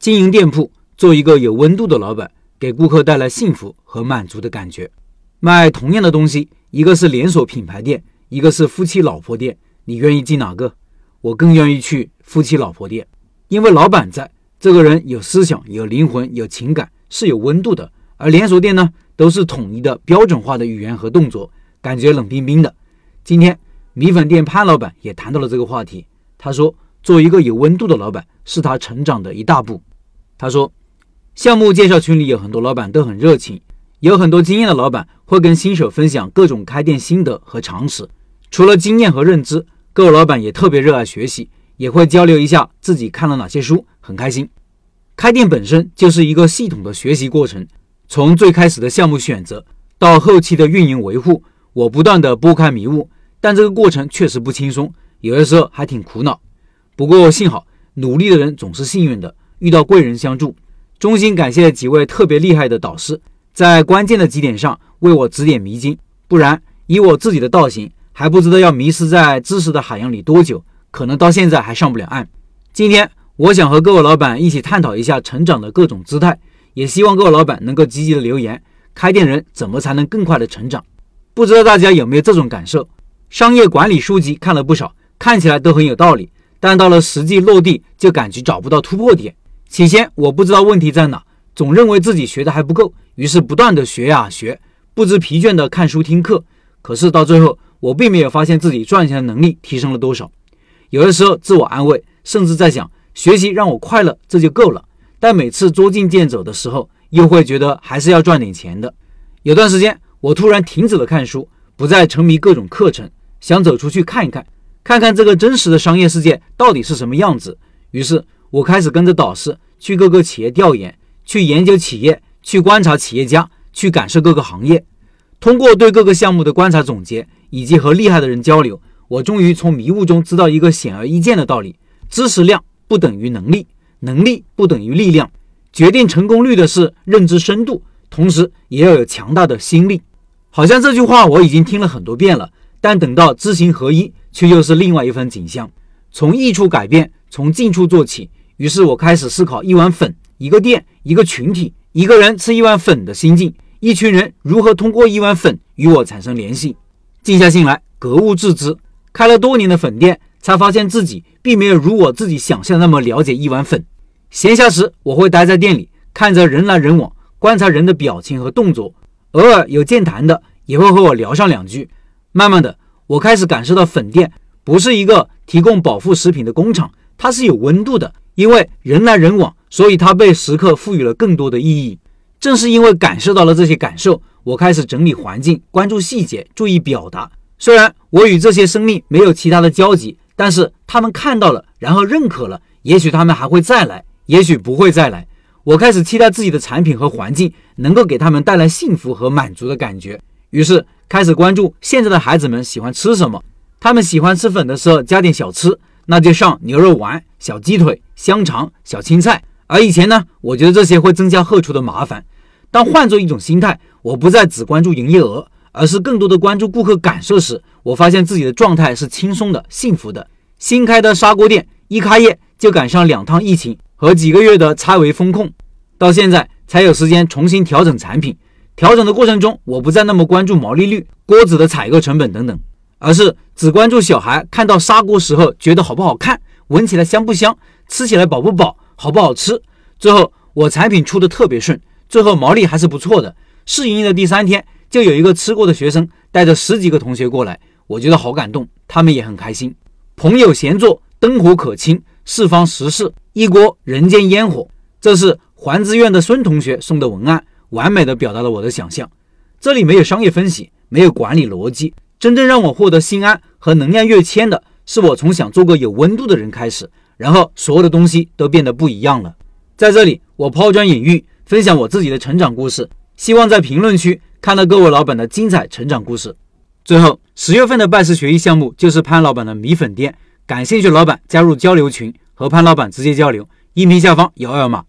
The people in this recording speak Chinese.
经营店铺，做一个有温度的老板，给顾客带来幸福和满足的感觉。卖同样的东西，一个是连锁品牌店，一个是夫妻老婆店，你愿意进哪个？我更愿意去夫妻老婆店，因为老板在，这个人有思想、有灵魂、有情感，是有温度的。而连锁店呢，都是统一的标准化的语言和动作，感觉冷冰冰的。今天米粉店潘老板也谈到了这个话题，他说，做一个有温度的老板，是他成长的一大步。他说，项目介绍群里有很多老板都很热情，有很多经验的老板会跟新手分享各种开店心得和常识。除了经验和认知，各位老板也特别热爱学习，也会交流一下自己看了哪些书，很开心。开店本身就是一个系统的学习过程，从最开始的项目选择到后期的运营维护，我不断的拨开迷雾，但这个过程确实不轻松，有的时候还挺苦恼。不过幸好，努力的人总是幸运的。遇到贵人相助，衷心感谢几位特别厉害的导师，在关键的几点上为我指点迷津。不然，以我自己的道行，还不知道要迷失在知识的海洋里多久，可能到现在还上不了岸。今天，我想和各位老板一起探讨一下成长的各种姿态，也希望各位老板能够积极的留言。开店人怎么才能更快的成长？不知道大家有没有这种感受？商业管理书籍看了不少，看起来都很有道理，但到了实际落地，就感觉找不到突破点。起先我不知道问题在哪，总认为自己学的还不够，于是不断的学呀学，不知疲倦的看书听课。可是到最后，我并没有发现自己赚钱的能力提升了多少。有的时候自我安慰，甚至在想学习让我快乐，这就够了。但每次捉襟见肘的时候，又会觉得还是要赚点钱的。有段时间，我突然停止了看书，不再沉迷各种课程，想走出去看一看，看看这个真实的商业世界到底是什么样子。于是。我开始跟着导师去各个企业调研，去研究企业，去观察企业家，去感受各个行业。通过对各个项目的观察总结，以及和厉害的人交流，我终于从迷雾中知道一个显而易见的道理：知识量不等于能力，能力不等于力量。决定成功率的是认知深度，同时也要有强大的心力。好像这句话我已经听了很多遍了，但等到知行合一，却又是另外一番景象。从益处改变，从近处做起。于是我开始思考一碗粉、一个店、一个群体、一个人吃一碗粉的心境，一群人如何通过一碗粉与我产生联系。静下心来，格物致知。开了多年的粉店，才发现自己并没有如我自己想象那么了解一碗粉。闲暇时，我会待在店里，看着人来人往，观察人的表情和动作。偶尔有健谈的，也会和我聊上两句。慢慢的，我开始感受到粉店不是一个提供饱腹食品的工厂，它是有温度的。因为人来人往，所以它被时刻赋予了更多的意义。正是因为感受到了这些感受，我开始整理环境，关注细节，注意表达。虽然我与这些生命没有其他的交集，但是他们看到了，然后认可了。也许他们还会再来，也许不会再来。我开始期待自己的产品和环境能够给他们带来幸福和满足的感觉。于是开始关注现在的孩子们喜欢吃什么。他们喜欢吃粉的时候，加点小吃。那就上牛肉丸、小鸡腿、香肠、小青菜。而以前呢，我觉得这些会增加后厨的麻烦。但换做一种心态，我不再只关注营业额，而是更多的关注顾客感受时，我发现自己的状态是轻松的、幸福的。新开的砂锅店一开业就赶上两趟疫情和几个月的拆违风控，到现在才有时间重新调整产品。调整的过程中，我不再那么关注毛利率、锅子的采购成本等等。而是只关注小孩看到砂锅时候觉得好不好看，闻起来香不香，吃起来饱不饱，好不好吃。最后我产品出的特别顺，最后毛利还是不错的。试营业的第三天，就有一个吃过的学生带着十几个同学过来，我觉得好感动，他们也很开心。朋友闲坐，灯火可亲，四方食事，一锅人间烟火。这是环资院的孙同学送的文案，完美的表达了我的想象。这里没有商业分析，没有管理逻辑。真正让我获得心安和能量跃迁的，是我从想做个有温度的人开始，然后所有的东西都变得不一样了。在这里，我抛砖引玉，分享我自己的成长故事，希望在评论区看到各位老板的精彩成长故事。最后，十月份的拜师学艺项目就是潘老板的米粉店，感兴趣老板加入交流群，和潘老板直接交流。音频下方有二维码。